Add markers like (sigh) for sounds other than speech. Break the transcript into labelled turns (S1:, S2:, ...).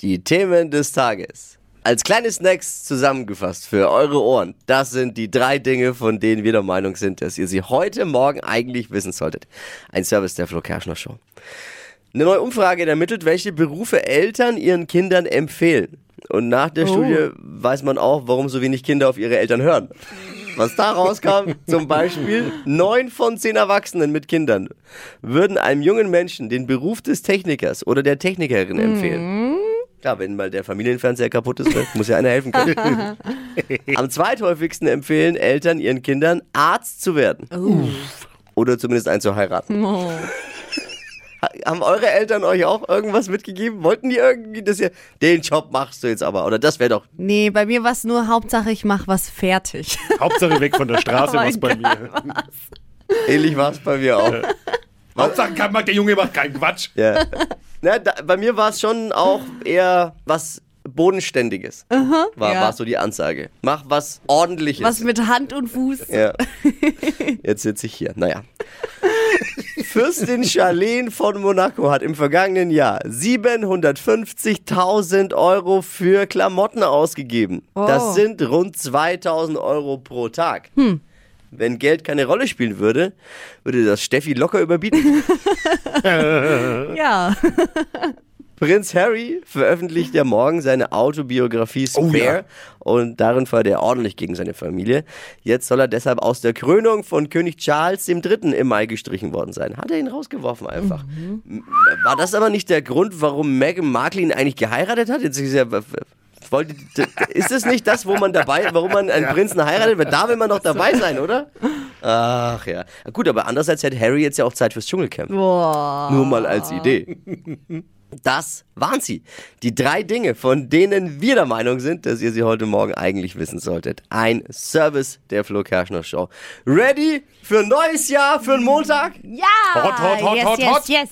S1: Die Themen des Tages. Als kleine Snacks zusammengefasst für eure Ohren. Das sind die drei Dinge, von denen wir der Meinung sind, dass ihr sie heute Morgen eigentlich wissen solltet. Ein Service der Flo Kerschner Show. Eine neue Umfrage ermittelt, welche Berufe Eltern ihren Kindern empfehlen. Und nach der
S2: Oh.
S1: Studie weiß man auch, warum so wenig Kinder auf ihre Eltern hören. Was da rauskam, (laughs) zum Beispiel, neun von zehn Erwachsenen mit Kindern würden einem jungen Menschen den Beruf des Technikers oder der Technikerin empfehlen. Klar, wenn mal der Familienfernseher kaputt ist, muss ja einer helfen können. (laughs) Am zweithäufigsten empfehlen Eltern ihren Kindern, Arzt zu werden. Oder zumindest einen zu heiraten.
S2: Oh.
S1: Ha- Haben eure Eltern euch auch irgendwas mitgegeben? Wollten die irgendwie, dass ihr den Job machst du jetzt aber? Oder das wäre doch.
S2: Nee, bei mir war es nur Hauptsache, ich mach was fertig.
S3: Hauptsache weg von der (laughs) Straße,
S2: Aber
S3: was bei mir.
S1: Ähnlich war es bei mir auch.
S3: Hauptsache, kein- der Junge macht keinen Quatsch.
S1: Ja. Na, da, bei mir war es schon auch eher was Bodenständiges. war,
S2: ja.
S1: war so die Ansage. Mach was Ordentliches.
S2: Was mit Hand und Fuß.
S1: Ja. Jetzt sitze ich hier. Naja. Fürstin Charlene von Monaco hat im vergangenen Jahr 750.000 Euro für Klamotten ausgegeben. Das sind rund 2.000 Euro pro Tag. Wenn Geld keine Rolle spielen würde, würde das Steffi locker überbieten. (laughs)
S2: Ja.
S1: Prinz Harry veröffentlicht ja morgen seine Autobiografie Spare
S3: Oh ja.
S1: und darin feuert er ordentlich gegen seine Familie. Jetzt soll er deshalb aus der Krönung von König Charles III. im Mai gestrichen worden sein. Hat er ihn rausgeworfen einfach. M- War das aber nicht der Grund, warum Meghan Markle ihn eigentlich geheiratet hat? Jetzt ist ja wollte, ist es nicht das, wo man dabei, warum man einen Prinzen heiratet? Weil da will man doch dabei sein, oder? Ach ja. Gut, aber andererseits hätte Harry jetzt ja auch Zeit fürs Dschungelcamp.
S2: Boah.
S1: Nur mal als Idee. Das waren sie. Die drei Dinge, von denen wir der Meinung sind, dass ihr sie heute Morgen eigentlich wissen solltet. Ein Service der Flo Kerschner Show. Ready für ein neues Jahr, für einen Montag?
S2: Ja.
S3: Hot, hot, hot,
S2: yes,
S3: hot,
S2: yes,
S3: hot.
S2: yes.